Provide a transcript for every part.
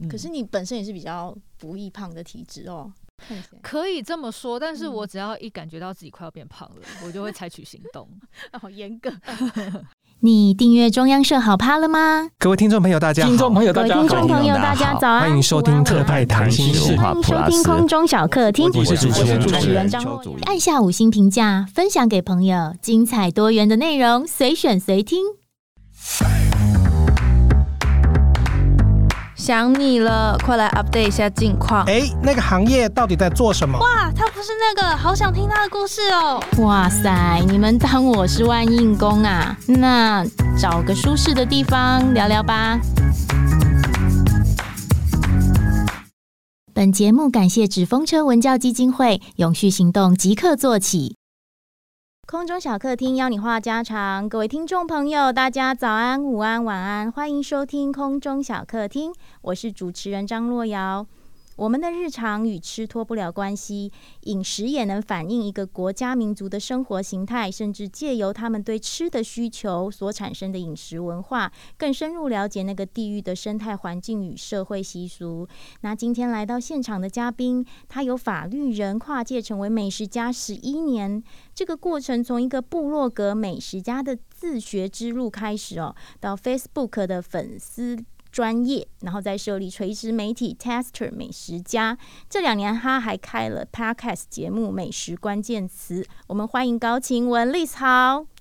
嗯，可是你本身也是比较不易胖的体质哦。可以这么说，但是我只要一感觉到自己快要变胖了，嗯、我就会采取行动。好严格。你订阅中央社好 POD 了吗？各位听众朋友，大家好！听众朋友，大家好！各位听众朋友，大家早安！欢迎收听特派谈心事，欢迎收听空中小客厅。我是主持人，主持人张若。按下五星评价，分享给朋友，精彩多元的内容，随选随听。想你了，快来 update 一下近况。哎，那个行业到底在做什么？哇，他不是那个，好想听他的故事哦。哇塞，你们当我是万应公啊？那找个舒适的地方聊聊吧。本节目感谢纸风车文教基金会，永续行动即刻做起。空中小客厅邀你话家常，各位听众朋友，大家早安、午安、晚安，欢迎收听空中小客厅，我是主持人张若瑶。我们的日常与吃脱不了关系，饮食也能反映一个国家民族的生活形态，甚至借由他们对吃的需求所产生的饮食文化，更深入了解那个地域的生态环境与社会习俗。那今天来到现场的嘉宾，他由法律人跨界成为美食家十一年，这个过程从一个部落格美食家的自学之路开始哦，到 Facebook 的粉丝。专业，然后再设立垂直媒体 Tester 美食家。这两年他还开了 Podcast 节目《美食关键词》。我们欢迎高晴雯，Liz 好。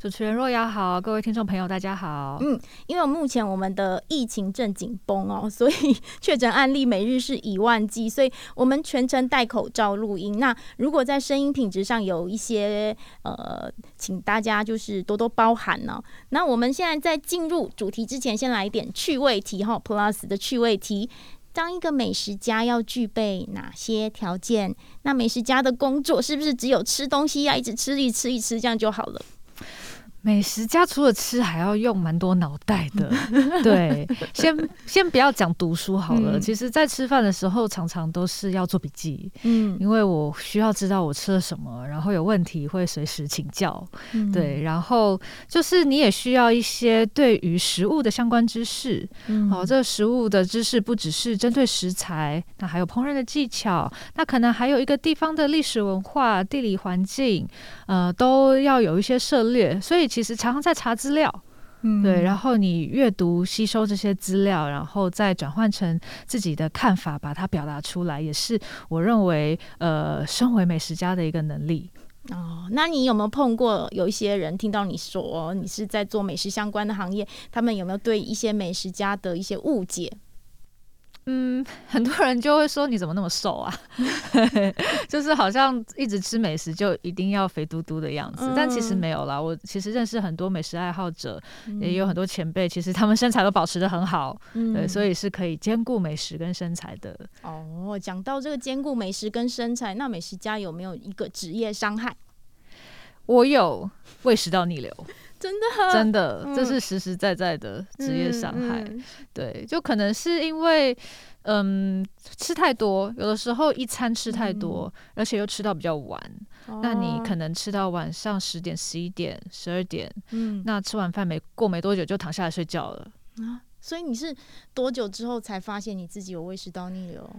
主持人若瑶好，各位听众朋友大家好。嗯，因为目前我们的疫情正紧绷哦，所以确诊案例每日是以万计，所以我们全程戴口罩录音。那如果在声音品质上有一些呃，请大家就是多多包涵呢、哦。那我们现在在进入主题之前，先来一点趣味题哈、，Plus 的趣味题。当一个美食家要具备哪些条件？那美食家的工作是不是只有吃东西呀、一直吃，一吃，一吃这样就好了？美食家除了吃，还要用蛮多脑袋的。对，先先不要讲读书好了。嗯、其实，在吃饭的时候，常常都是要做笔记。嗯，因为我需要知道我吃了什么，然后有问题会随时请教。嗯、对，然后就是你也需要一些对于食物的相关知识。嗯，好，这个食物的知识不只是针对食材，那还有烹饪的技巧，那可能还有一个地方的历史文化、地理环境，呃，都要有一些涉猎。所以。其实常常在查资料，嗯，对，然后你阅读、吸收这些资料，然后再转换成自己的看法，把它表达出来，也是我认为，呃，身为美食家的一个能力。哦，那你有没有碰过有一些人听到你说你是在做美食相关的行业，他们有没有对一些美食家的一些误解？嗯，很多人就会说，你怎么那么瘦啊？就是好像一直吃美食就一定要肥嘟嘟的样子，嗯、但其实没有啦。我其实认识很多美食爱好者，嗯、也有很多前辈，其实他们身材都保持的很好，嗯、对，所以是可以兼顾美食跟身材的。哦，讲到这个兼顾美食跟身材，那美食家有没有一个职业伤害？我有胃食道逆流。真的，真的，这是实实在在的职业伤害。嗯嗯、对，就可能是因为，嗯，吃太多，有的时候一餐吃太多，嗯、而且又吃到比较晚，哦、那你可能吃到晚上十点、十一点、十二点，嗯，那吃完饭没过没多久就躺下来睡觉了啊。所以你是多久之后才发现你自己有胃食道逆流？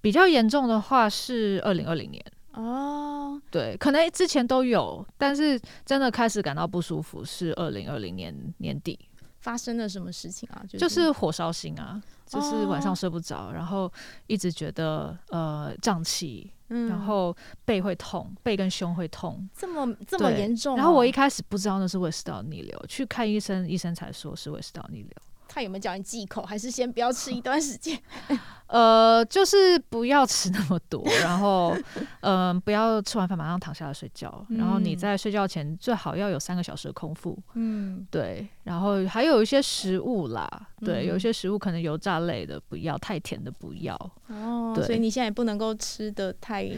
比较严重的话是二零二零年。哦，对，可能之前都有，但是真的开始感到不舒服是二零二零年年底。发生了什么事情啊？就是、就是火烧心啊，就是晚上睡不着，哦、然后一直觉得呃胀气，嗯、然后背会痛，背跟胸会痛，这么这么严重、啊。然后我一开始不知道那是胃食道逆流，去看医生，医生才说是胃食道逆流。他有没有叫你忌口，还是先不要吃一段时间？呃，就是不要吃那么多，然后，嗯、呃，不要吃完饭马上躺下来睡觉，嗯、然后你在睡觉前最好要有三个小时的空腹。嗯，对，然后还有一些食物啦，对，嗯、有一些食物可能油炸类的不要，太甜的不要。哦，所以你现在也不能够吃的太，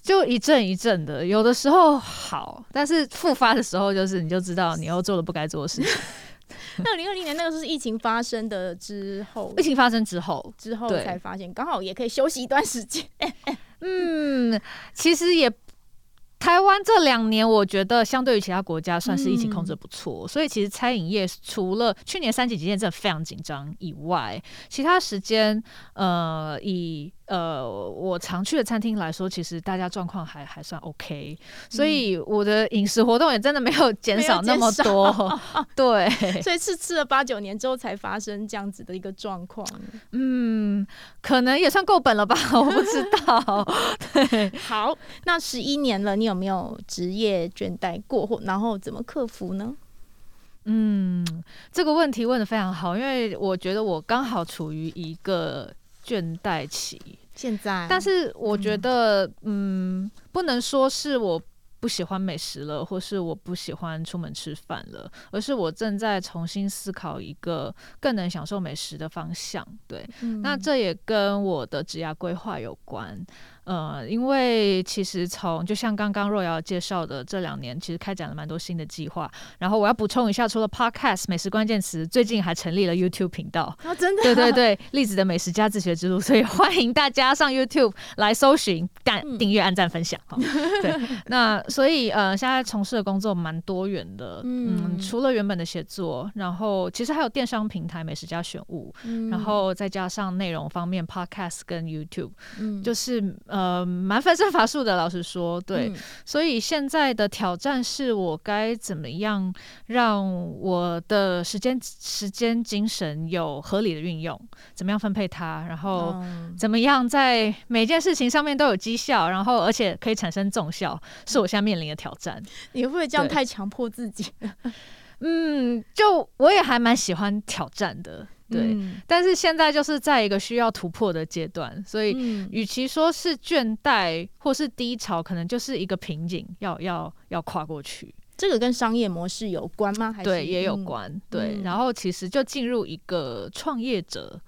就一阵一阵的，有的时候好，但是复发的时候就是你就知道你又做了不该做的事情。那 二零二零年那个是疫情发生的之后，疫情发生之后，之后才发现，刚好也可以休息一段时间。嗯，其实也台湾这两年，我觉得相对于其他国家，算是疫情控制不错。嗯、所以其实餐饮业除了去年三级警戒真的非常紧张以外，其他时间，呃，以呃我常去的餐厅来说，其实大家状况还还算 OK。所以我的饮食活动也真的没有减少那么多。对，所以是吃了八九年之后才发生这样子的一个状况。嗯，可能也算够本了吧，我不知道。对，好，那十一年了，你有。没有职业倦怠过，或然后怎么克服呢？嗯，这个问题问的非常好，因为我觉得我刚好处于一个倦怠期。现在，但是我觉得，嗯，嗯，不能说是我不喜欢美食了，或是我不喜欢出门吃饭了，而是我正在重新思考一个更能享受美食的方向。对，嗯，那这也跟我的职业规划有关。呃，因为其实从就像刚刚若瑶介绍的，这两年其实开展了蛮多新的计划。然后我要补充一下，除了 Podcast 美食关键词，最近还成立了 YouTube 频道。哦，真的？对对 对，栗子的美食家自学之路，所以欢迎大家上 YouTube 来搜寻、干订阅、按赞、分享。哈、嗯，对。那所以呃，现在从事的工作蛮多元的。嗯，除了原本的写作，然后其实还有电商平台美食家选物，嗯、然后再加上内容方面 Podcast 跟 YouTube，嗯，就是。呃，蛮分身乏术的，老实说，对，嗯、所以现在的挑战是我该怎么样让我的时间、时间、精神有合理的运用，怎么样分配它，然后怎么样在每件事情上面都有绩效，然后而且可以产生重效，是我现在面临的挑战。你会不会这样太强迫自己？嗯，就我也还蛮喜欢挑战的。对，嗯、但是现在就是在一个需要突破的阶段，所以与其说是倦怠或是低潮，可能就是一个瓶颈，要要要跨过去。这个跟商业模式有关吗？还是对，也有关。嗯、对，然后其实就进入一个创业者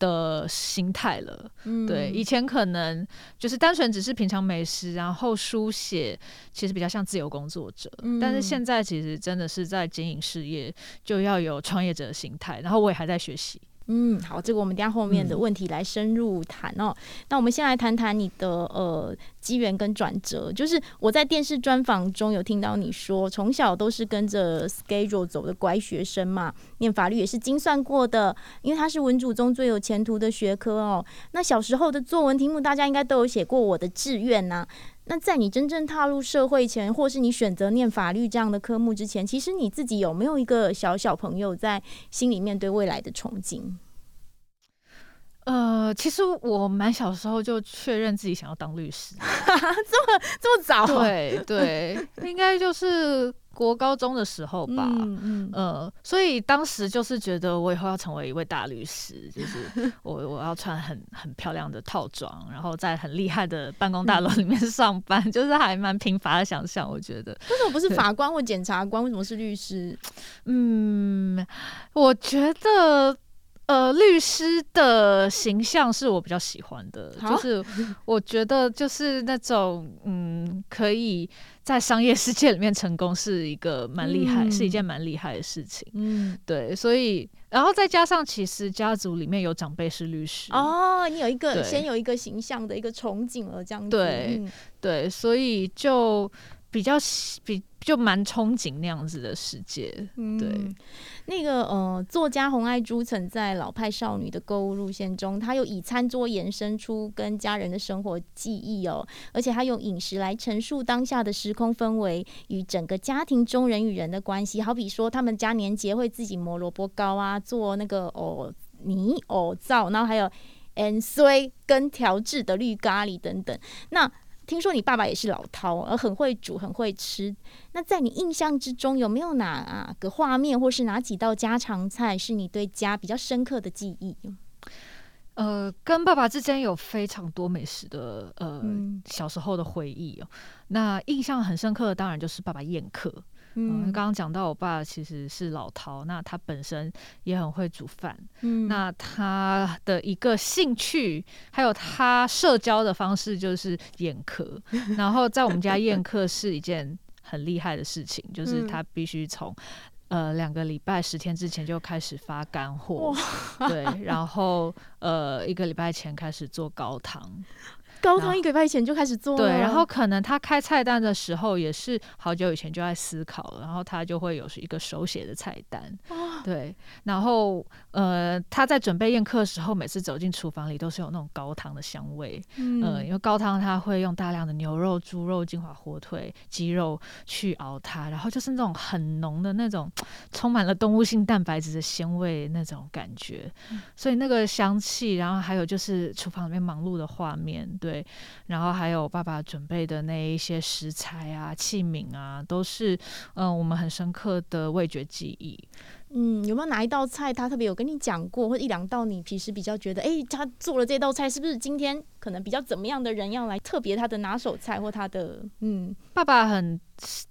的心态了。嗯、对，以前可能就是单纯只是品尝美食，然后书写，其实比较像自由工作者。嗯、但是现在其实真的是在经营事业，就要有创业者的心态。然后我也还在学习。嗯，好，这个我们等下后面的问题来深入谈哦。嗯、那我们先来谈谈你的呃机缘跟转折。就是我在电视专访中有听到你说，从小都是跟着 schedule 走的乖学生嘛，念法律也是精算过的，因为它是文组中最有前途的学科哦。那小时候的作文题目，大家应该都有写过我的志愿呐、啊。那在你真正踏入社会前，或是你选择念法律这样的科目之前，其实你自己有没有一个小小朋友在心里面对未来的憧憬？呃，其实我蛮小时候就确认自己想要当律师，这么这么早？对对，应该就是国高中的时候吧。嗯嗯。呃，所以当时就是觉得我以后要成为一位大律师，就是 我我要穿很很漂亮的套装，然后在很厉害的办公大楼里面上班，嗯、就是还蛮贫乏的想象。我觉得为什么不是法官或检察官？为什么是律师？嗯，我觉得。呃，律师的形象是我比较喜欢的，就是我觉得就是那种嗯，可以在商业世界里面成功是一个蛮厉害，嗯、是一件蛮厉害的事情。嗯，对，所以然后再加上其实家族里面有长辈是律师。哦，你有一个对。先有一个形象的一个憧憬了，这样子。对、嗯、对，所以就比较比。就蛮憧憬那样子的世界，嗯、对。那个呃，作家洪爱珠曾在《老派少女的购物路线》中，她又以餐桌延伸出跟家人的生活记忆哦，而且她用饮食来陈述当下的时空氛围与整个家庭中人与人的关系。好比说，他们家年节会自己磨萝卜糕啊，做那个藕泥藕皂，然后还有盐水跟调制的绿咖喱等等。那听说你爸爸也是老饕，而很会煮，很会吃。那在你印象之中，有没有哪个画面，或是哪几道家常菜，是你对家比较深刻的记忆？呃，跟爸爸之间有非常多美食的呃、嗯、小时候的回忆哦。那印象很深刻的，当然就是爸爸宴客。嗯，刚刚讲到我爸其实是老饕，那他本身也很会煮饭。嗯，那他的一个兴趣，还有他社交的方式就是宴客。然后在我们家宴客是一件很厉害的事情，就是他必须从呃两个礼拜十天之前就开始发干货，对，然后呃一个礼拜前开始做高汤。高汤一个礼拜前就开始做了。对，然后可能他开菜单的时候也是好久以前就在思考了，然后他就会有一个手写的菜单。哦、对，然后呃，他在准备宴客的时候，每次走进厨房里都是有那种高汤的香味。嗯、呃，因为高汤他会用大量的牛肉、猪肉、金华火腿、鸡肉去熬它，然后就是那种很浓的那种充满了动物性蛋白质的鲜味那种感觉。嗯、所以那个香气，然后还有就是厨房里面忙碌的画面，对，然后还有爸爸准备的那一些食材啊、器皿啊，都是嗯、呃、我们很深刻的味觉记忆。嗯，有没有哪一道菜他特别有跟你讲过，或一两道你平时比较觉得，哎，他做了这道菜，是不是今天可能比较怎么样的人要来特别他的拿手菜或他的嗯，爸爸很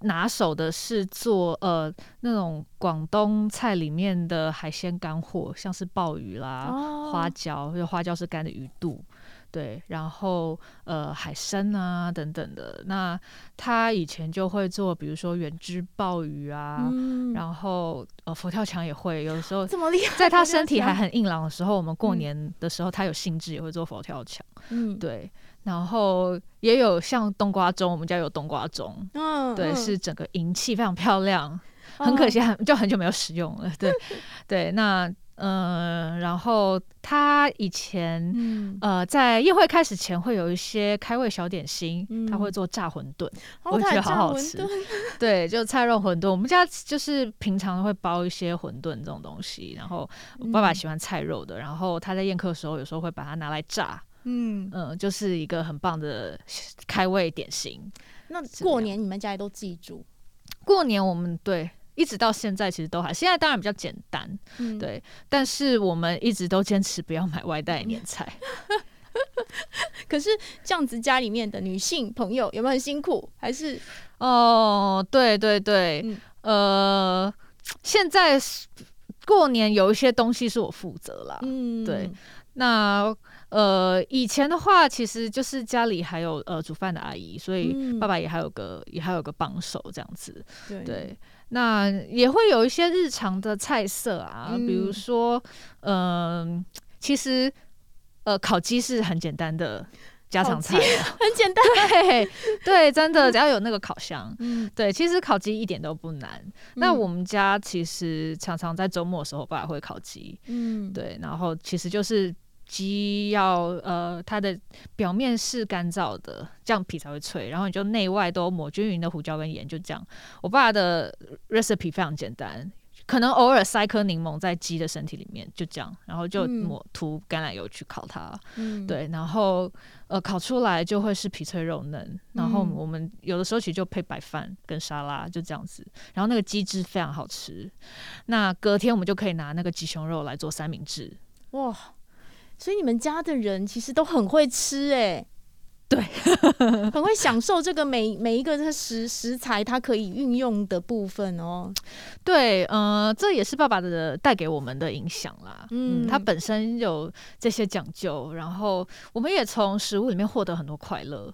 拿手的是做呃那种广东菜里面的海鲜干货，像是鲍鱼啦、哦、花椒，因为花椒是干的鱼肚。对，然后呃海参啊等等的，那他以前就会做，比如说原汁鲍鱼啊，嗯、然后呃佛跳墙也会，有的时候这么厉害，在他身体还很硬朗的时候，我们过年的时候他有兴致也会做佛跳墙，嗯，对，然后也有像冬瓜盅，我们家有冬瓜盅，嗯，对，是整个银器非常漂亮，很可惜很就很久没有使用了，对 对，那。嗯，然后他以前、嗯、呃在宴会开始前会有一些开胃小点心，嗯、他会做炸馄饨，哦、我觉得好好吃。对，就菜肉馄饨，我们家就是平常会包一些馄饨这种东西。然后我爸爸喜欢菜肉的，然后他在宴客的时候有时候会把它拿来炸。嗯嗯，就是一个很棒的开胃点心。那过年你们家里都自己煮？过年我们对。一直到现在其实都还，现在当然比较简单，嗯、对，但是我们一直都坚持不要买外带年菜。可是这样子家里面的女性朋友有没有很辛苦？还是哦，对对对，嗯、呃，现在过年有一些东西是我负责啦，嗯，对，那呃以前的话，其实就是家里还有呃煮饭的阿姨，所以爸爸也还有个、嗯、也还有个帮手这样子，对。对那也会有一些日常的菜色啊，嗯、比如说，嗯、呃，其实，呃，烤鸡是很简单的家常菜，很简单，对对，真的只要有那个烤箱，嗯，对，其实烤鸡一点都不难。嗯、那我们家其实常常在周末的时候，爸爸会烤鸡，嗯，对，然后其实就是。鸡要呃，它的表面是干燥的，这样皮才会脆。然后你就内外都抹均匀的胡椒跟盐，就这样。我爸的 recipe 非常简单，可能偶尔塞颗柠檬在鸡的身体里面，就这样。然后就抹涂橄榄油去烤它，嗯、对。然后呃，烤出来就会是皮脆肉嫩。然后我们有的时候其实就配白饭跟沙拉，就这样子。然后那个鸡汁非常好吃。那隔天我们就可以拿那个鸡胸肉来做三明治，哇！所以你们家的人其实都很会吃，哎，对，很会享受这个每每一个这食食材它可以运用的部分哦。对，呃，这也是爸爸的带给我们的影响啦。嗯，他本身有这些讲究，然后我们也从食物里面获得很多快乐。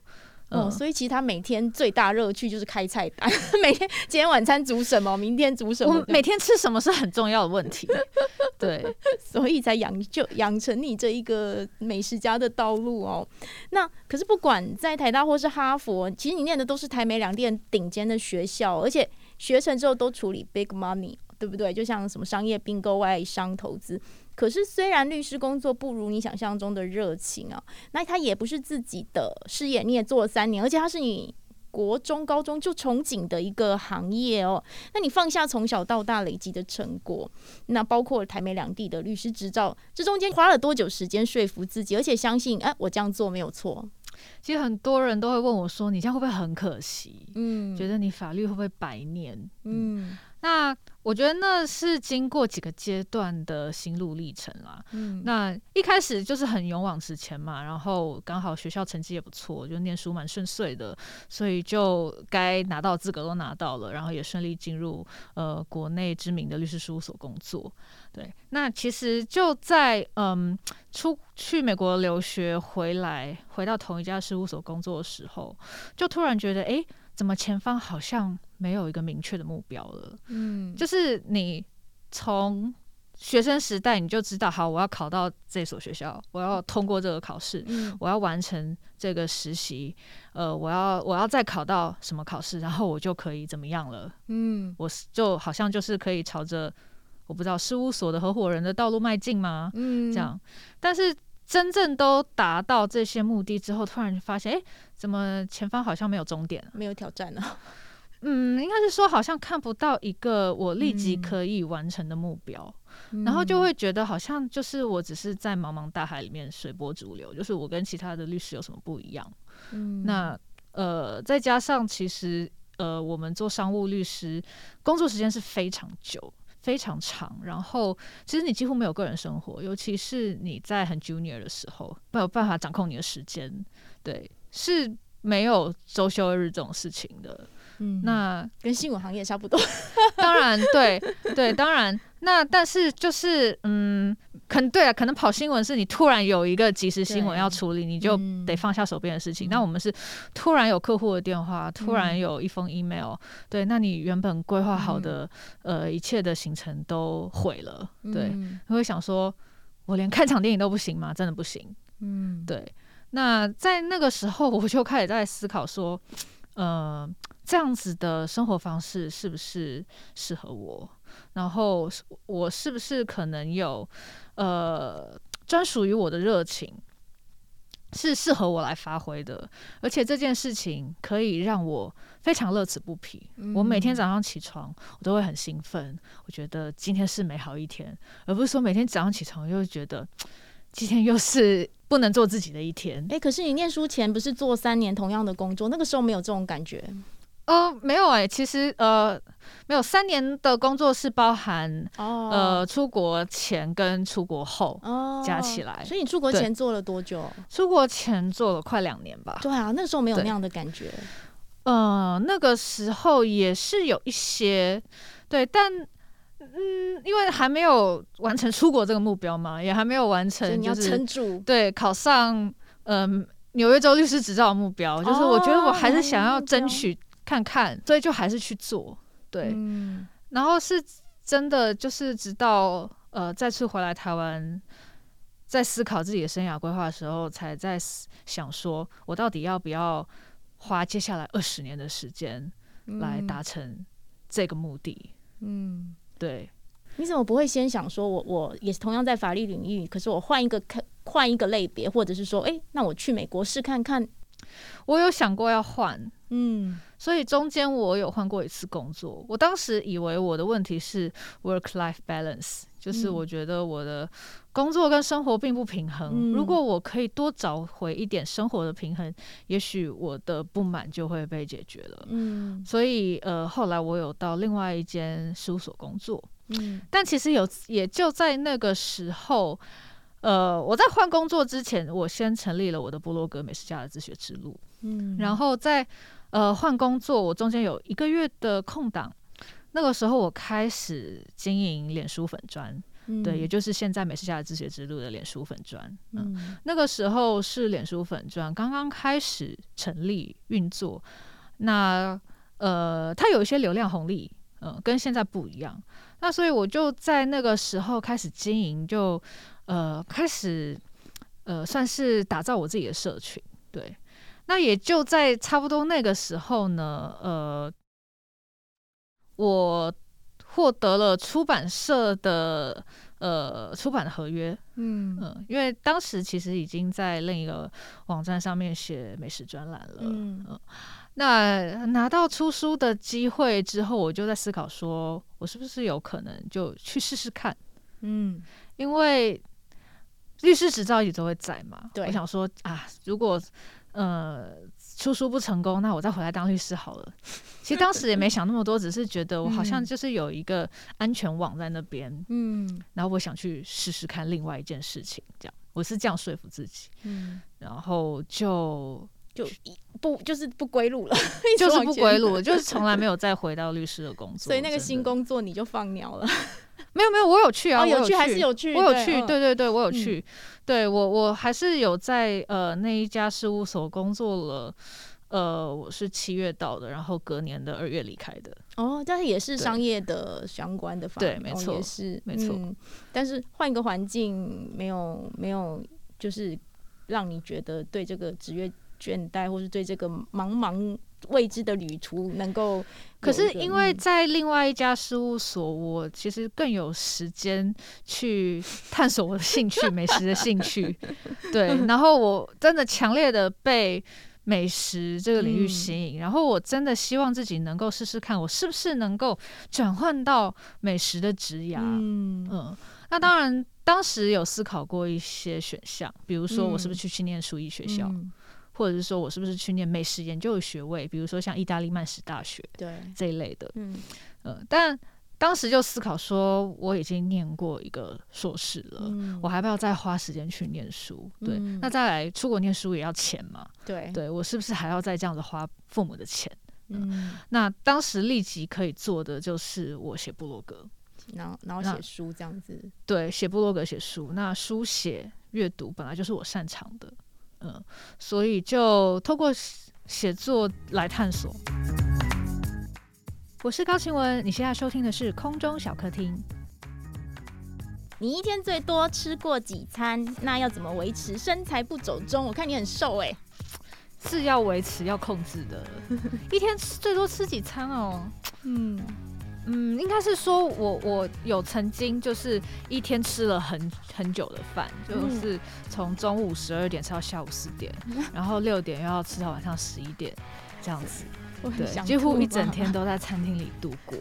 哦，所以其实他每天最大乐趣就是开菜单，每天今天晚餐煮什么，明天煮什么，我每天吃什么是很重要的问题。对，所以才养就养成你这一个美食家的道路哦。那可是不管在台大或是哈佛，其实你念的都是台美两地顶尖的学校，而且学成之后都处理 big money，对不对？就像什么商业并购、外商投资。可是，虽然律师工作不如你想象中的热情啊，那他也不是自己的事业，你也做了三年，而且他是你国中、高中就憧憬的一个行业哦。那你放下从小到大累积的成果，那包括台美两地的律师执照，这中间花了多久时间说服自己，而且相信，哎，我这样做没有错？其实很多人都会问我说：“你这样会不会很可惜？嗯，觉得你法律会不会白念？”嗯。嗯那我觉得那是经过几个阶段的心路历程啦。嗯，那一开始就是很勇往直前嘛，然后刚好学校成绩也不错，就念书蛮顺遂的，所以就该拿到资格都拿到了，然后也顺利进入呃国内知名的律师事务所工作。对，那其实就在嗯出去美国留学回来，回到同一家事务所工作的时候，就突然觉得哎。诶怎么前方好像没有一个明确的目标了？嗯，就是你从学生时代你就知道，好，我要考到这所学校，我要通过这个考试，嗯、我要完成这个实习，呃，我要我要再考到什么考试，然后我就可以怎么样了？嗯，我就好像就是可以朝着我不知道事务所的合伙人的道路迈进吗？嗯，这样，但是真正都达到这些目的之后，突然就发现，哎，怎么前方好像没有终点了？没有挑战呢？嗯，应该是说好像看不到一个我立即可以完成的目标。然后就会觉得好像就是我只是在茫茫大海里面随波逐流，就是我跟其他的律师有什么不一样？嗯，那呃，再加上其实呃，我们做商务律师工作时间是非常久、非常长，然后其实你几乎没有个人生活，尤其是你在很 junior 的时候，没有办法掌控你的时间，对，是没有周休日这种事情的。嗯，那跟新闻行业差不多。当然，对对，当然。那但是就是，嗯，可能对啊，可能跑新闻是你突然有一个即时新闻要处理，你就得放下手边的事情。那、嗯、我们是突然有客户的电话，突然有一封 email，、嗯、对，那你原本规划好的、嗯、呃一切的行程都毁了。对，你、嗯、会想说，我连看场电影都不行吗？真的不行。嗯，对。那在那个时候，我就开始在思考说，呃。这样子的生活方式是不是适合我？然后我是不是可能有呃专属于我的热情，是适合我来发挥的？而且这件事情可以让我非常乐此不疲。嗯。我每天早上起床，我都会很兴奋，我觉得今天是美好一天，而不是说每天早上起床又觉得今天又是不能做自己的一天。诶，可是你念书前不是做三年同样的工作，那个时候没有这种感觉？呃，没有哎、欸，其实呃，没有三年的工作是包含、oh. 呃出国前跟出国后加起来，oh. 所以你出国前做了多久？出国前做了快两年吧。对啊，那时候没有那样的感觉。呃，那个时候也是有一些对，但嗯，因为还没有完成出国这个目标嘛，也还没有完成，你要撑住、就是。对，考上嗯、呃、纽约州律师执照的目标，就是我觉得我还是想要争取。看看，所以就还是去做，对，嗯、然后是真的，就是直到呃再次回来台湾，在思考自己的生涯规划的时候，才在想说，我到底要不要花接下来二十年的时间来达成这个目的？嗯，对。你怎么不会先想说我，我我也是同样在法律领域，可是我换一个看换一个类别，或者是说，哎，那我去美国试看看？我有想过要换，嗯。所以中间我有换过一次工作，我当时以为我的问题是 work-life balance，就是我觉得我的工作跟生活并不平衡。如果我可以多找回一点生活的平衡，也许我的不满就会被解决了。嗯，所以呃，后来我有到另外一间事务所工作。嗯，但其实有也就在那个时候，呃，我在换工作之前，我先成立了我的部落格《美食家的自学之路》。嗯，然后在呃，换工作，我中间有一个月的空档，那个时候我开始经营脸书粉砖，嗯，对，也就是现在美食家的自学之路的脸书粉砖。嗯，嗯，那个时候是脸书粉砖刚刚开始成立运作，那呃，它有一些流量红利，嗯，呃，跟现在不一样。那所以我就在那个时候开始经营，就呃，开始呃，算是打造我自己的社群，对。那也就在差不多那个时候呢，呃，我获得了出版社的呃出版的合约，嗯。嗯、呃，因为当时其实已经在另一个网站上面写美食专栏了，嗯、呃，那拿到出书的机会之后，我就在思考说，我是不是有可能就去试试看，嗯，因为律师执照一直都会在嘛，对，我想说啊，如果呃，出书不成功，那我再回来当律师好了。其实当时也没想那么多，只是觉得我好像就是有一个安全网在那边，嗯，然后我想去试试看另外一件事情，这样我是这样说服自己，嗯，然后就就不就是不归路了，就是不归路了，就是从来没有再回到律师的工作，所以那个新工作你就放鸟了。没有没有，我有去啊，哦、有去还是有去，我有去，对对对，我有去，嗯、对我我还是有在呃那一家事务所工作了呃，我是七月到的，然后隔年的二月离开的。哦，但是也是商业的相关的法，对，没错，也是没错、嗯。但是换一个环境，没有没有，就是让你觉得对这个职业倦怠，或是对这个茫茫未知的旅途能够。可是因为在另外一家事务所，我其实更有时间去探索我的兴趣，美食的兴趣。对，然后我真的强烈的被。美食这个领域吸引，嗯，然后我真的希望自己能够试试看，我是不是能够转换到美食的职涯。嗯嗯，那当然，当时有思考过一些选项，比如说我是不是去去念书艺学校，嗯，或者是说我是不是去念美食研究的学位，比如说像意大利曼史大学，对这一类的。嗯，呃，但。当时就思考说，我已经念过一个硕士了，嗯，我还不要再花时间去念书？对，嗯，那再来出国念书也要钱嘛？对，对我是不是还要再这样子花父母的钱？嗯，那当时立即可以做的就是我写部落格，然后然后写书这样子。对，写部落格写书，那书写阅读本来就是我擅长的，嗯，所以就透过写作来探索。我是高晴雯，你现在收听的是空中小客厅。你一天最多吃过几餐？那要怎么维持身材不走钟？我看你很瘦哎、欸，是要维持要控制的。一天最多吃几餐哦？嗯嗯，应该是说我我有曾经就是一天吃了很很久的饭，就是从中午十二点吃到下午四点，然后六点又要吃到晚上十一点这样子。对，几乎一整天都在餐厅里度过。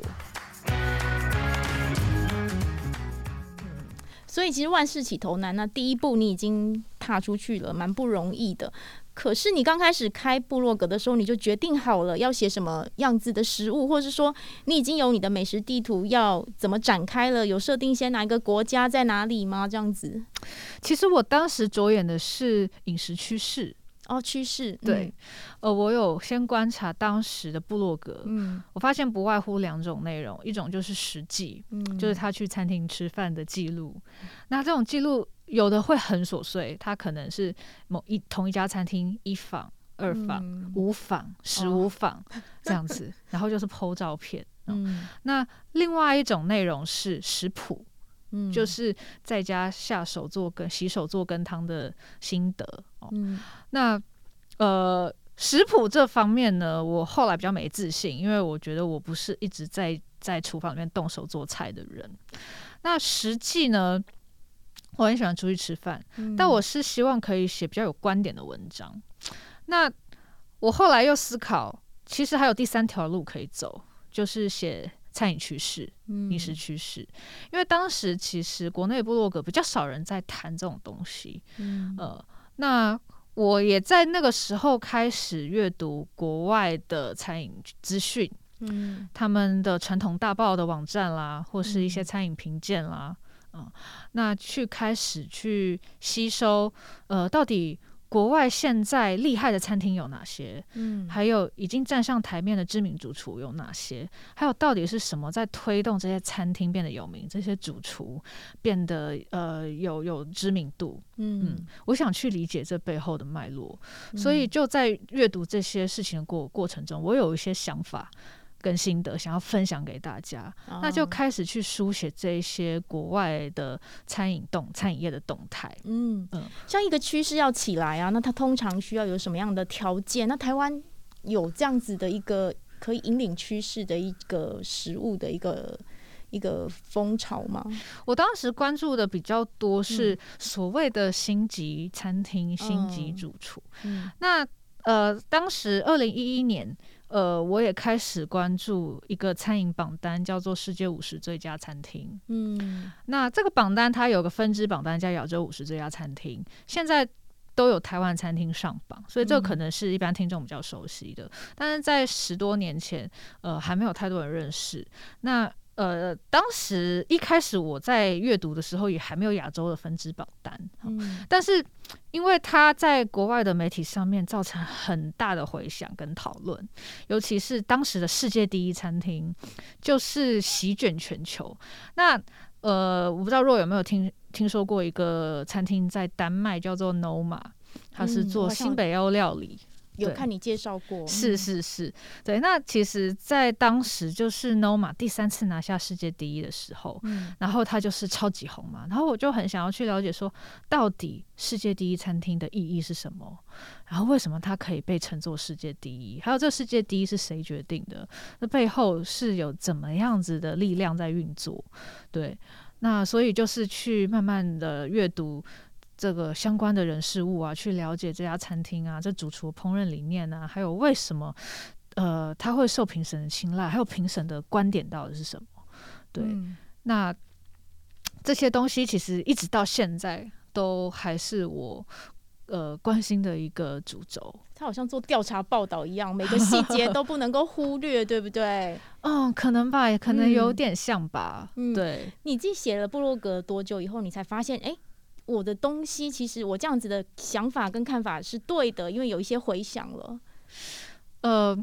所以其实万事起头难，那第一步你已经踏出去了，蛮不容易的。可是你刚开始开部落格的时候，你就决定好了要写什么样子的食物，或者是说你已经有你的美食地图要怎么展开了？有设定先哪一个国家在哪里吗？这样子？其实我当时着眼的是饮食趋势。哦，趋势对，呃，我有先观察当时的部落格，嗯，我发现不外乎两种内容，一种就是实际，嗯，就是他去餐厅吃饭的记录，那这种记录有的会很琐碎，他可能是某一同一家餐厅一房、二房、嗯、五房、十五房、哦、这样子，然后就是 po 照片，嗯，那另外一种内容是食谱。嗯，就是在家下手做跟、洗手做羹汤的心得哦。嗯，那呃，食谱这方面呢，我后来比较没自信，因为我觉得我不是一直在在厨房里面动手做菜的人。那实际呢，我很喜欢出去吃饭，嗯，但我是希望可以写比较有观点的文章。那我后来又思考，其实还有第三条路可以走，就是写。餐饮趋势、饮食趋势，因为当时其实国内部落格比较少人在谈这种东西，嗯，呃，那我也在那个时候开始阅读国外的餐饮资讯，嗯，他们的传统大报的网站啦，或是一些餐饮评鉴啦，嗯，呃，那去开始去吸收，呃，到底。国外现在厉害的餐厅有哪些？嗯，还有已经站上台面的知名主厨有哪些？还有到底是什么在推动这些餐厅变得有名，这些主厨变得呃有有知名度？嗯，嗯，我想去理解这背后的脉络，嗯，所以就在阅读这些事情的过过程中，我有一些想法。跟心得想要分享给大家，哦，那就开始去书写这些国外的餐饮动餐饮业的动态。嗯嗯，像一个趋势要起来啊，那它通常需要有什么样的条件？那台湾有这样子的一个可以引领趋势的一个食物的一个一个风潮吗？我当时关注的比较多是所谓的星级餐厅、嗯、星级主厨。嗯，那呃，当时二零一一年。呃，我也开始关注一个餐饮榜单，叫做“世界五十最佳餐厅”。嗯，那这个榜单它有个分支榜单叫“亚洲五十最佳餐厅”，现在都有台湾餐厅上榜，所以这可能是一般听众比较熟悉的。嗯、但是在十多年前，呃，还没有太多人认识。那呃，当时一开始我在阅读的时候，也还没有亚洲的分支榜单。嗯，但是因为他在国外的媒体上面造成很大的回响跟讨论，尤其是当时的世界第一餐厅就是席卷全球。那呃，我不知道若有没有听听说过一个餐厅在丹麦叫做 Noma，它是做新北欧料理。有看你介绍过，是是是，对。那其实，在当时就是 Noma 第三次拿下世界第一的时候，嗯，然后他就是超级红嘛，然后我就很想要去了解说，到底世界第一餐厅的意义是什么？然后为什么它可以被称作世界第一？还有这世界第一是谁决定的？那背后是有怎么样子的力量在运作？对，那所以就是去慢慢的阅读。这个相关的人事物啊，去了解这家餐厅啊，这主厨烹饪理念啊，还有为什么呃他会受评审的青睐，还有评审的观点到底是什么？对，嗯、那这些东西其实一直到现在都还是我呃关心的一个主轴。他好像做调查报道一样，每个细节都不能够忽略，对不对？嗯，可能吧，也可能有点像吧。嗯，对。你自己写了部落格多久以后，你才发现哎？诶我的东西其实我这样子的想法跟看法是对的，因为有一些回想了。呃，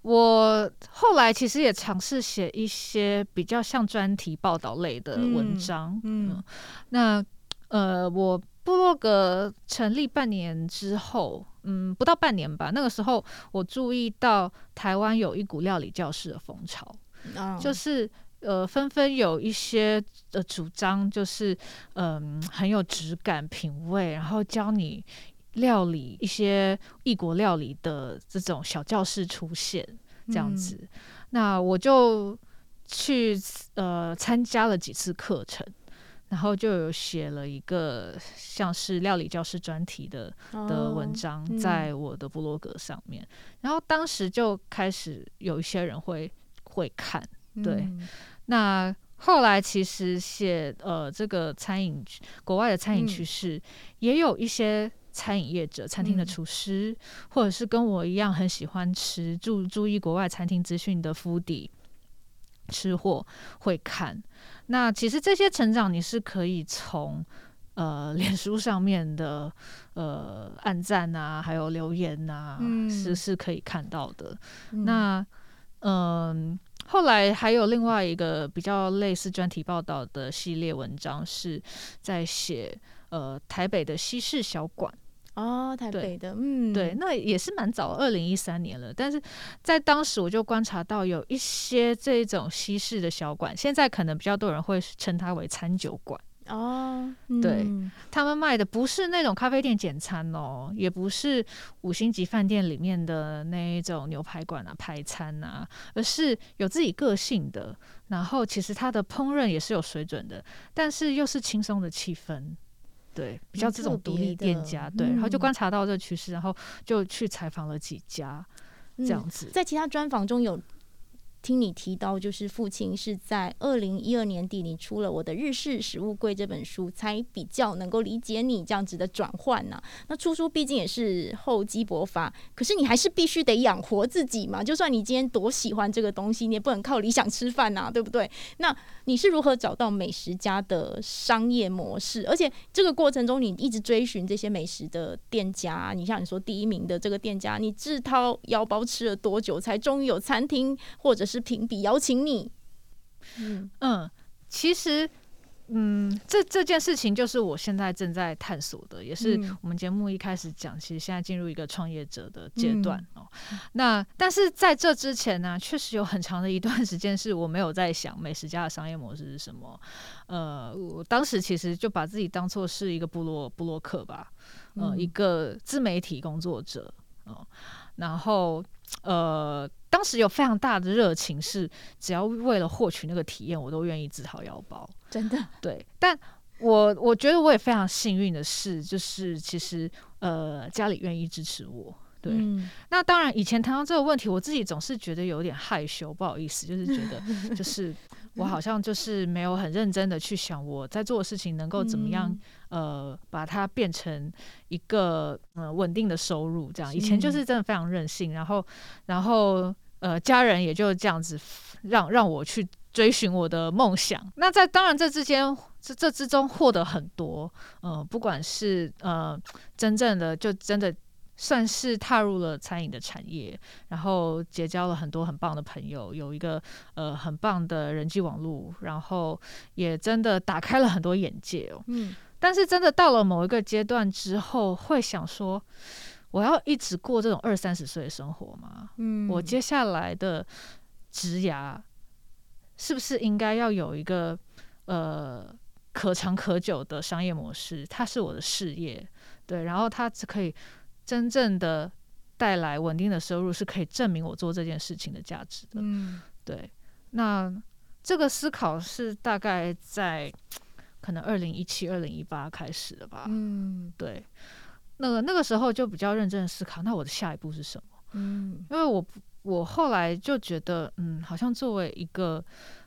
我后来其实也尝试写一些比较像专题报道类的文章。嗯，嗯，那呃，我部落格成立半年之后，嗯，不到半年吧，那个时候我注意到台湾有一股料理教室的风潮，哦、就是。呃，纷纷有一些呃主张，就是嗯、呃，很有质感、品味，然后教你料理一些异国料理的这种小教室出现，这样子。嗯、那我就去呃参加了几次课程，然后就有写了一个像是料理教师专题的的文章，在我的部落格上面。哦嗯、然后当时就开始有一些人会会看，对。嗯那后来其实写呃这个餐饮国外的餐饮趋势，嗯、也有一些餐饮业者、餐厅的厨师，嗯、或者是跟我一样很喜欢吃、注注意国外餐厅资讯的 foodie 吃货会看。那其实这些成长你是可以从呃脸书上面的呃按赞啊，还有留言啊，嗯、是是可以看到的。嗯、那嗯。呃后来还有另外一个比较类似专题报道的系列文章，是在写呃台北的西式小馆哦，台北的，嗯，对，那也是蛮早，二零一三年了。但是在当时我就观察到有一些这种西式的小馆，现在可能比较多人会称它为餐酒馆。哦，对，他们卖的不是那种咖啡店简餐哦，也不是五星级饭店里面的那一种牛排馆啊、排餐啊，而是有自己个性的。然后其实它的烹饪也是有水准的，但是又是轻松的气氛，对，比较这种独立店家，对。然后就观察到这个趋势，然后就去采访了几家，这样子。在其他专访中有。听你提到，就是父亲是在二零一二年底，你出了我的日式食物柜这本书，才比较能够理解你这样子的转换呐。那出书毕竟也是厚积薄发，可是你还是必须得养活自己嘛。就算你今天多喜欢这个东西，你也不能靠理想吃饭呐，对不对？那你是如何找到美食家的商业模式？而且这个过程中，你一直追寻这些美食的店家，你像你说第一名的这个店家，你自掏腰包吃了多久，才终于有餐厅或者？是评比邀请你，嗯嗯，其实，嗯，这这件事情就是我现在正在探索的，也是我们节目一开始讲，其实现在进入一个创业者的阶段哦。嗯、那但是在这之前呢，确实有很长的一段时间是我没有在想美食家的商业模式是什么。呃，我当时其实就把自己当做是一个部落部落客吧，呃，嗯、一个自媒体工作者哦、呃，然后呃。当时有非常大的热情，是只要为了获取那个体验，我都愿意自掏腰包。真的，对。但我我觉得我也非常幸运的是，就是其实呃家里愿意支持我。对。嗯、那当然，以前谈到这个问题，我自己总是觉得有点害羞，不好意思，就是觉得 就是我好像就是没有很认真的去想我在做的事情能够怎么样。嗯呃，把它变成一个呃稳定的收入，这样。以前就是真的非常任性，然后，然后呃，家人也就这样子让让我去追寻我的梦想。那在当然这之间，这这之中获得很多，呃，不管是呃真正的就真的算是踏入了餐饮的产业，然后结交了很多很棒的朋友，有一个呃很棒的人际网络，然后也真的打开了很多眼界哦。嗯。但是真的到了某一个阶段之后，会想说，我要一直过这种二三十岁的生活吗？嗯，我接下来的职涯是不是应该要有一个呃可长可久的商业模式？它是我的事业，对，然后它只可以真正的带来稳定的收入，是可以证明我做这件事情的价值的。嗯，对。那这个思考是大概在可能二零一七、二零一八开始的吧。嗯，对。那个那个时候就比较认真的思考，那我的下一步是什么？嗯，因为我我后来就觉得，嗯，好像作为一个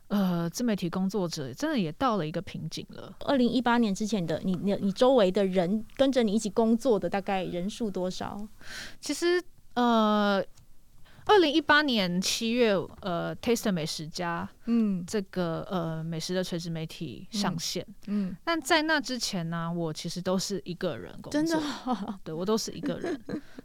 呃自媒体工作者，真的也到了一个瓶颈了。二零一八年之前的你，你你周围的人跟着你一起工作的大概人数多少？其实呃。二零一八年七月，呃，Taste 美食家，嗯，这个呃美食的垂直媒体上线，嗯，嗯，但在那之前呢，我其实都是一个人工作，真的，对，我都是一个人，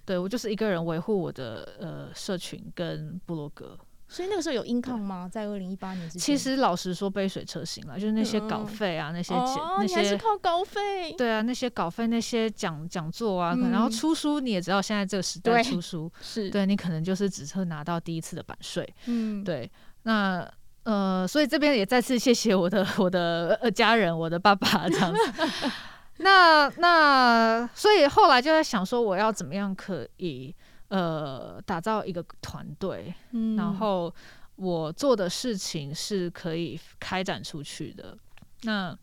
对，我就是一个人维护我的呃社群跟部落格。所以那个时候有 income 吗？在二零一八年之前，其实老实说杯水车薪了，就是那些稿费啊，嗯、那些钱，哦、那些还是靠稿费。对啊，那些稿费，那些讲讲座啊，嗯、然后出书，你也知道现在这个时代出书是对你可能就是只是拿到第一次的版税。嗯，对。那呃，所以这边也再次谢谢我的 我的呃家人，我的爸爸 这样子。那那所以后来就在想说，我要怎么样可以。呃，打造一个团队，嗯，然后我做的事情是可以开展出去的。那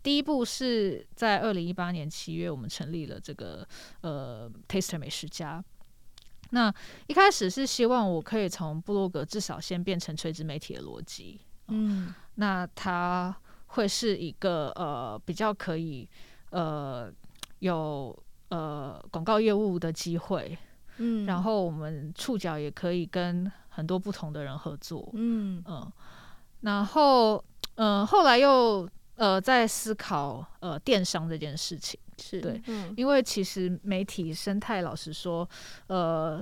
第一步是在二零一八年七月，我们成立了这个呃 Taster 美食家。那一开始是希望我可以从部落格至少先变成垂直媒体的逻辑，嗯，那它会是一个呃比较可以呃有呃广告业务的机会。嗯，然后我们触角也可以跟很多不同的人合作，嗯。嗯，然后嗯、呃，后来又呃在思考呃电商这件事情，是。对，嗯，因为其实媒体生态老实说，呃，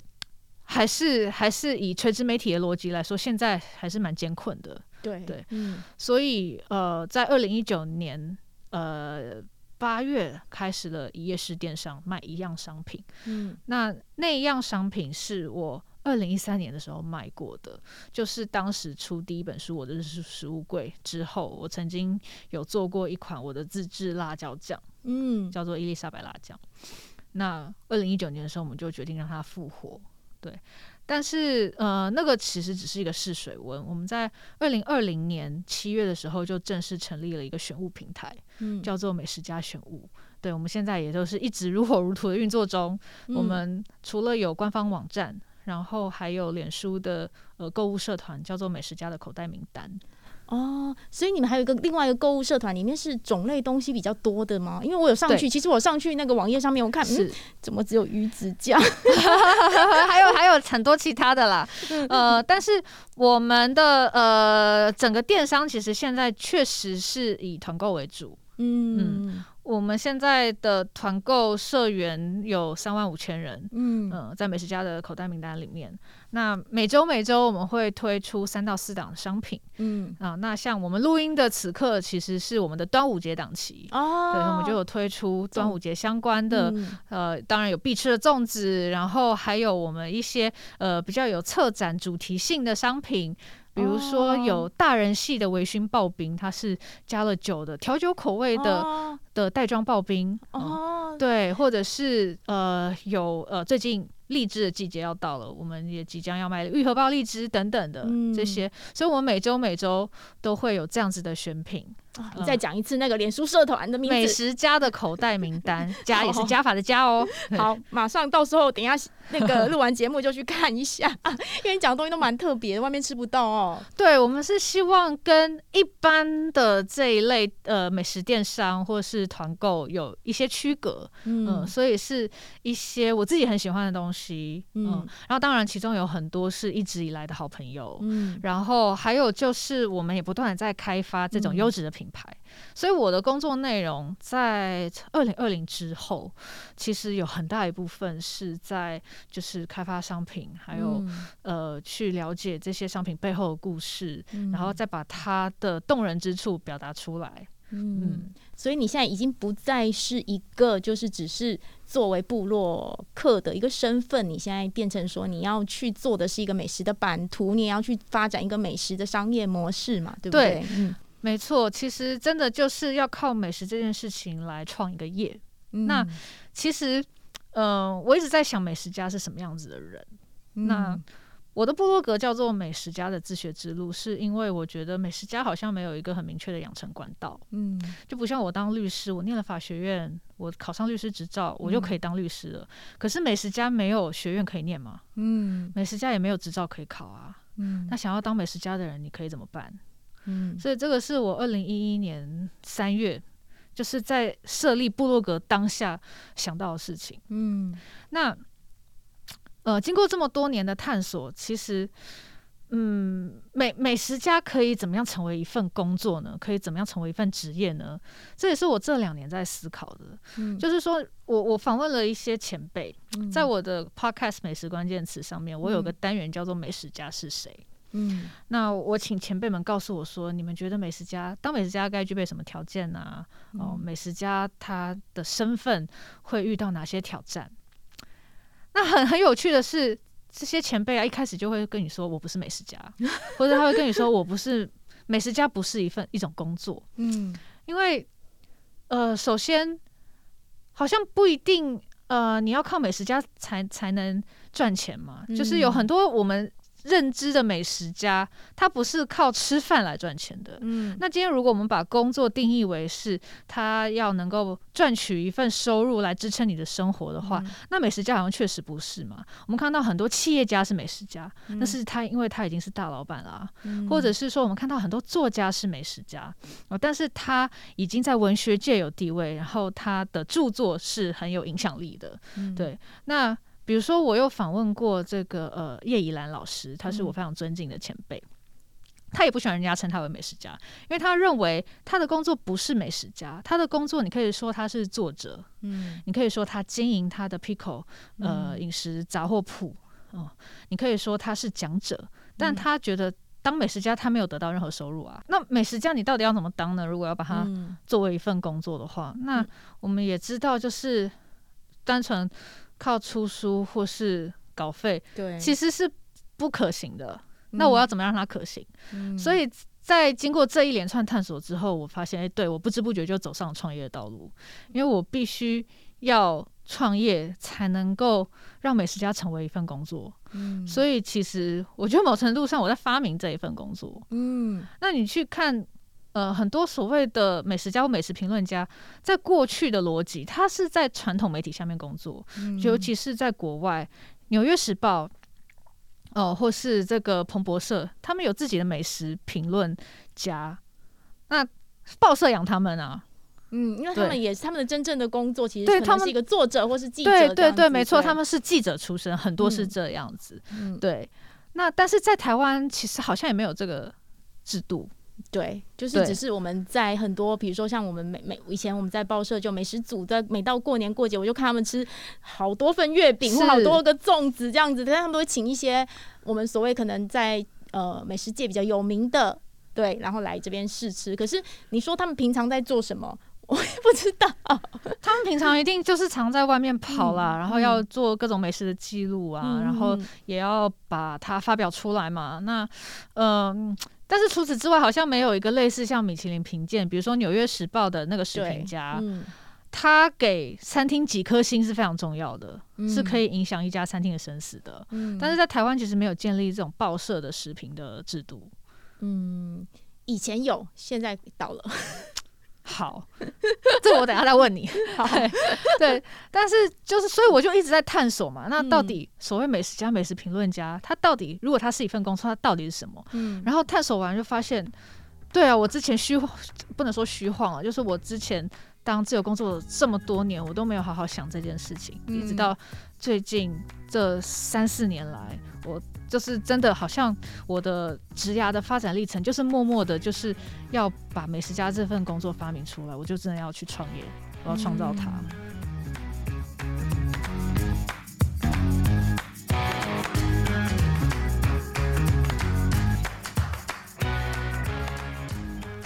还是还是以垂直媒体的逻辑来说，现在还是蛮艰困的，对对，嗯，所以呃，在二零一九年呃。八月开始了一页式电商，卖一样商品。嗯，那那一样商品是我二零一三年的时候卖过的，就是当时出第一本书《我的日式食物柜》之后，我曾经有做过一款我的自制辣椒酱，嗯，叫做伊丽莎白辣酱。那二零一九年的时候，我们就决定让它复活。对。但是，呃，那个其实只是一个试水温。我们在二零二零年七月的时候就正式成立了一个选物平台，嗯，叫做美食家选物。对，我们现在也都是一直如火如荼的运作中。嗯，我们除了有官方网站，然后还有脸书的呃购物社团，叫做美食家的口袋名单。哦，所以你们还有一个另外一个购物社团，里面是种类东西比较多的吗？因为我有上去，其实我上去那个网页上面，我看是、嗯、怎么只有鱼子酱，还有还有很多其他的啦。呃，但是我们的呃整个电商其实现在确实是以团购为主。嗯。嗯我们现在的团购社员有三万五千人，嗯、呃，在美食家的口袋名单里面。那每周每周我们会推出三到四档商品，嗯啊，那像我们录音的此刻，其实是我们的端午节档期哦，对，我们就有推出端午节相关的，嗯、呃，当然有必吃的粽子，然后还有我们一些呃比较有策展主题性的商品。比如说有大人系的微醺刨冰，它是加了酒的调酒口味的、oh. 的袋装刨冰哦，oh. 对，或者是呃有呃最近。荔枝的季节要到了，我们也即将要卖愈合包荔枝等等的这些，嗯、所以我们每周每周都会有这样子的选品。啊、你再讲一次那个脸书社团的名字？美食家的口袋名单，加也是加法的加哦。好，马上到时候等一下那个录完节目就去看一下，因为你讲的东西都蛮特别，外面吃不到哦。对，我们是希望跟一般的这一类呃美食电商或是团购有一些区隔，嗯、呃，所以是一些我自己很喜欢的东西，嗯，呃、然后当然其中有很多是一直以来的好朋友，嗯，然后还有就是我们也不断的在开发这种优质的品。品牌，所以我的工作内容在二零二零之后，其实有很大一部分是在就是开发商品，还有、嗯、呃去了解这些商品背后的故事，嗯、然后再把它的动人之处表达出来。嗯，所以你现在已经不再是一个就是只是作为部落客的一个身份，你现在变成说你要去做的是一个美食的版图，你也要去发展一个美食的商业模式嘛，对不对？对，嗯，没错，其实真的就是要靠美食这件事情来创一个业。嗯、那其实，嗯、呃，我一直在想美食家是什么样子的人。嗯、那我的部落格叫做“美食家的自学之路”，是因为我觉得美食家好像没有一个很明确的养成管道，嗯，就不像我当律师，我念了法学院，我考上律师执照，我就可以当律师了。嗯、可是美食家没有学院可以念嘛，嗯，美食家也没有执照可以考啊，嗯，那想要当美食家的人，你可以怎么办？嗯，所以这个是我二零一一年三月，就是在设立部落格当下想到的事情，嗯，那。呃，经过这么多年的探索，其实，嗯，美美食家可以怎么样成为一份工作呢？可以怎么样成为一份职业呢？这也是我这两年在思考的。嗯，就是说我我访问了一些前辈，嗯，在我的 podcast 美食关键词上面，我有个单元叫做“美食家是谁”。嗯，那我请前辈们告诉我说，你们觉得美食家当美食家该具备什么条件呢？哦，美食家他的身份会遇到哪些挑战？那很很有趣的是，这些前辈啊，一开始就会跟你说我不是美食家，或者他会跟你说我不是美食家，不是一份一种工作。嗯，因为呃，首先好像不一定呃，你要靠美食家才才能赚钱嘛，就是有很多我们。认知的美食家，他不是靠吃饭来赚钱的。嗯，那今天如果我们把工作定义为是他要能够赚取一份收入来支撑你的生活的话，嗯、那美食家好像确实不是嘛。我们看到很多企业家是美食家，那、嗯、是他因为他已经是大老板啦、啊，嗯、或者是说我们看到很多作家是美食家，但是他已经在文学界有地位，然后他的著作是很有影响力的。嗯、对，那。比如说，我有访问过这个呃叶怡兰老师，他是我非常尊敬的前辈，嗯、他也不喜欢人家称他为美食家，因为他认为他的工作不是美食家，他的工作你可以说他是作者，嗯，你可以说他经营他的 Pickle 呃饮食杂货铺，哦、呃，你可以说他是讲者，但他觉得当美食家他没有得到任何收入啊。那美食家你到底要怎么当呢？如果要把它作为一份工作的话，嗯、那我们也知道就是单纯。靠出书或是稿费，对，其实是不可行的。嗯、那我要怎么让它可行？嗯、所以在经过这一连串探索之后，我发现，哎、欸，对我不知不觉就走上了创业的道路，因为我必须要创业才能够让美食家成为一份工作。嗯，所以其实我觉得某程度上我在发明这一份工作。嗯，那你去看。呃，很多所谓的美食家或美食评论家，在过去的逻辑，他是在传统媒体下面工作，嗯、尤其是在国外，《纽约时报》哦、呃，或是这个彭博社，他们有自己的美食评论家，那报社养他们啊，嗯，因为他们也是他们的真正的工作，其实对他们是一个作者或是记者，对对对，对，没错，他们是记者出身，很多是这样子，嗯、对。那但是在台湾，其实好像也没有这个制度。对，就是只是我们在很多，比如说像我们每每以前我们在报社就美食组，的每到过年过节，我就看他们吃好多份月饼，或好多个粽子这样子，但他们都会请一些我们所谓可能在呃美食界比较有名的，对，然后来这边试吃。可是你说他们平常在做什么，我也不知道。他们平常一定就是常在外面跑啦，嗯、然后要做各种美食的记录啊，嗯、然后也要把它发表出来嘛。那嗯。呃但是除此之外，好像没有一个类似像米其林评鉴，比如说《纽约时报》的那个食品家，嗯、他给餐厅几颗星是非常重要的，嗯、是可以影响一家餐厅的生死的。嗯、但是在台湾其实没有建立这种报社的食评的制度。嗯，以前有，现在倒了。好，这我等下再问你。好，对，但是就是，所以我就一直在探索嘛。那到底所谓美食家、美食评论家，他到底如果他是一份工作，他到底是什么？嗯，然后探索完就发现，对啊，我之前虚 不能说虚晃了，就是我之前当自由工作这么多年，我都没有好好想这件事情，嗯、一直到最近这三四年来，我。就是真的，好像我的职涯的发展历程，就是默默的，就是要把美食家这份工作发明出来，我就真的要去创业，我要创造它。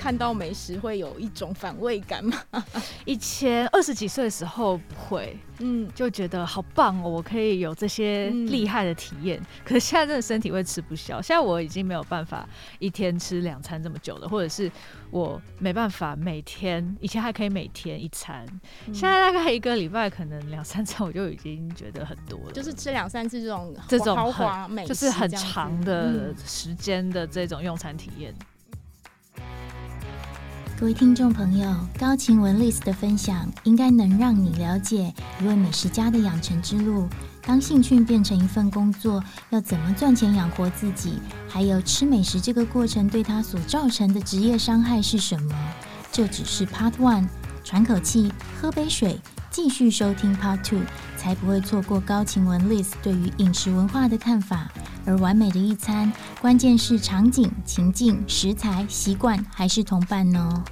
看到美食会有一种反胃感吗？以前二十几岁的时候不会，嗯，就觉得好棒哦，我可以有这些厉害的体验。嗯、可是现在真的身体会吃不消，现在我已经没有办法一天吃两餐这么久了，或者是我没办法每天，以前还可以每天一餐，嗯、现在大概一个礼拜可能两三餐我就已经觉得很多了，就是吃两三次这种这种豪华美，就是很长的时间的这种用餐体验。各位听众朋友，高晴雯 Liz 的分享应该能让你了解一位美食家的养成之路。当兴趣变成一份工作，要怎么赚钱养活自己？还有吃美食这个过程对他所造成的职业伤害是什么？这只是 Part One，喘口气，喝杯水，继续收听 Part Two，才不会错过高晴雯 Liz 对于饮食文化的看法。而完美的一餐，关键是场景、情境、食材、习惯还是同伴呢？